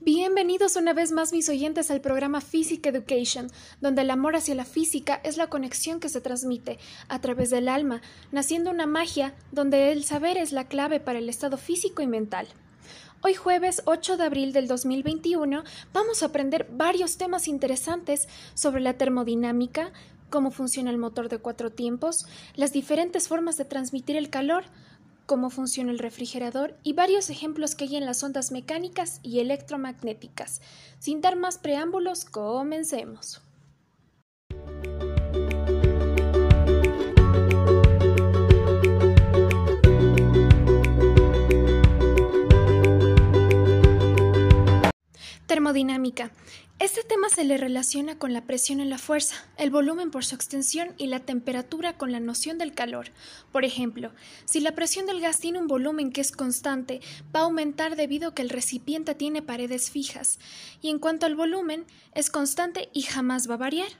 Bienvenidos una vez más mis oyentes al programa Physic Education, donde el amor hacia la física es la conexión que se transmite a través del alma, naciendo una magia donde el saber es la clave para el estado físico y mental. Hoy jueves 8 de abril del 2021 vamos a aprender varios temas interesantes sobre la termodinámica, cómo funciona el motor de cuatro tiempos, las diferentes formas de transmitir el calor, cómo funciona el refrigerador y varios ejemplos que hay en las ondas mecánicas y electromagnéticas. Sin dar más preámbulos, comencemos. Termodinámica. Este tema se le relaciona con la presión en la fuerza, el volumen por su extensión y la temperatura con la noción del calor. Por ejemplo, si la presión del gas tiene un volumen que es constante, va a aumentar debido a que el recipiente tiene paredes fijas, y en cuanto al volumen, es constante y jamás va a variar.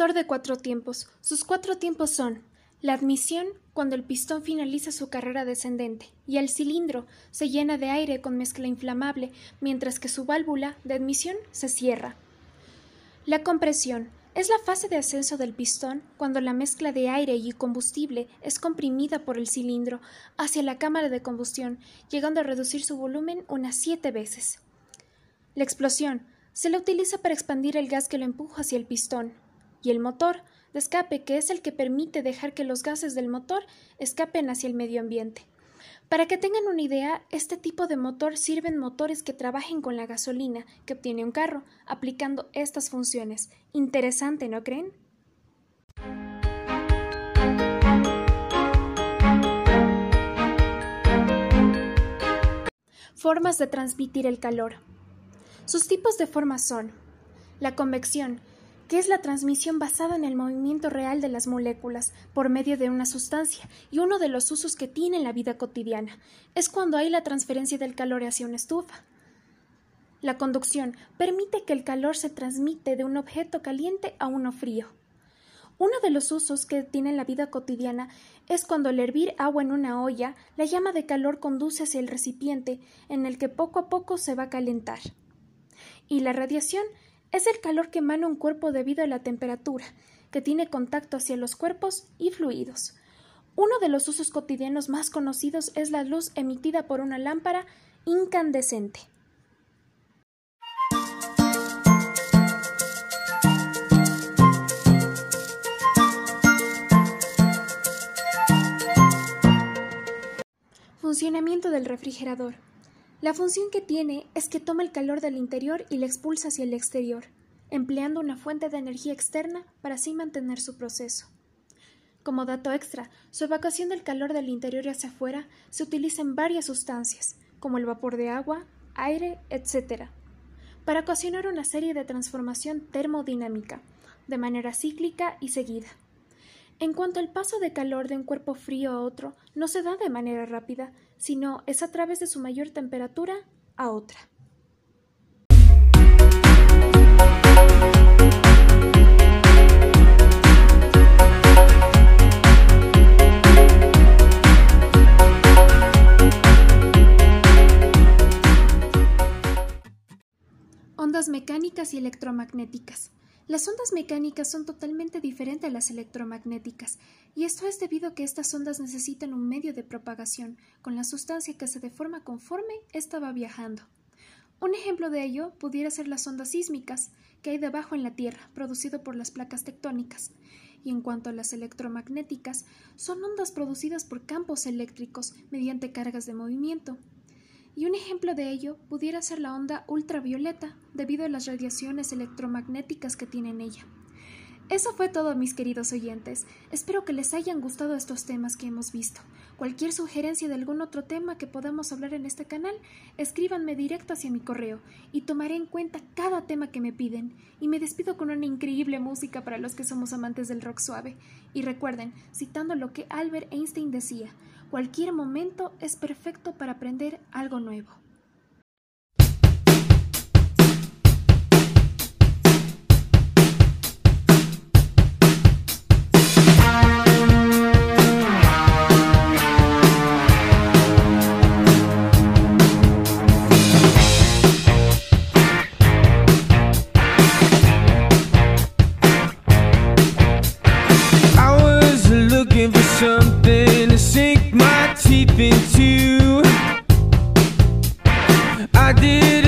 Motor de cuatro tiempos. Sus cuatro tiempos son la admisión, cuando el pistón finaliza su carrera descendente, y el cilindro se llena de aire con mezcla inflamable, mientras que su válvula de admisión se cierra. La compresión es la fase de ascenso del pistón cuando la mezcla de aire y combustible es comprimida por el cilindro hacia la cámara de combustión, llegando a reducir su volumen unas siete veces. La explosión se la utiliza para expandir el gas que lo empuja hacia el pistón y el motor de escape, que es el que permite dejar que los gases del motor escapen hacia el medio ambiente. Para que tengan una idea, este tipo de motor sirven motores que trabajen con la gasolina que obtiene un carro, aplicando estas funciones. Interesante, ¿no creen? Formas de transmitir el calor. Sus tipos de formas son la convección, que es la transmisión basada en el movimiento real de las moléculas por medio de una sustancia, y uno de los usos que tiene en la vida cotidiana es cuando hay la transferencia del calor hacia una estufa. La conducción permite que el calor se transmite de un objeto caliente a uno frío. Uno de los usos que tiene en la vida cotidiana es cuando al hervir agua en una olla, la llama de calor conduce hacia el recipiente en el que poco a poco se va a calentar. Y la radiación es el calor que emana un cuerpo debido a la temperatura, que tiene contacto hacia los cuerpos y fluidos. Uno de los usos cotidianos más conocidos es la luz emitida por una lámpara incandescente. Funcionamiento del refrigerador. La función que tiene es que toma el calor del interior y lo expulsa hacia el exterior, empleando una fuente de energía externa para así mantener su proceso. Como dato extra, su evacuación del calor del interior hacia afuera se utiliza en varias sustancias, como el vapor de agua, aire, etc., para ocasionar una serie de transformación termodinámica, de manera cíclica y seguida. En cuanto al paso de calor de un cuerpo frío a otro, no se da de manera rápida, sino es a través de su mayor temperatura a otra. Ondas mecánicas y electromagnéticas. Las ondas mecánicas son totalmente diferentes a las electromagnéticas, y esto es debido a que estas ondas necesitan un medio de propagación, con la sustancia que se deforma conforme ésta va viajando. Un ejemplo de ello pudiera ser las ondas sísmicas que hay debajo en la Tierra, producido por las placas tectónicas. Y en cuanto a las electromagnéticas, son ondas producidas por campos eléctricos mediante cargas de movimiento, y un ejemplo de ello pudiera ser la onda ultravioleta, debido a las radiaciones electromagnéticas que tiene en ella. Eso fue todo, mis queridos oyentes. Espero que les hayan gustado estos temas que hemos visto. Cualquier sugerencia de algún otro tema que podamos hablar en este canal, escríbanme directo hacia mi correo y tomaré en cuenta cada tema que me piden. Y me despido con una increíble música para los que somos amantes del rock suave. Y recuerden, citando lo que Albert Einstein decía, Cualquier momento es perfecto para aprender algo nuevo. my teeth into. I did.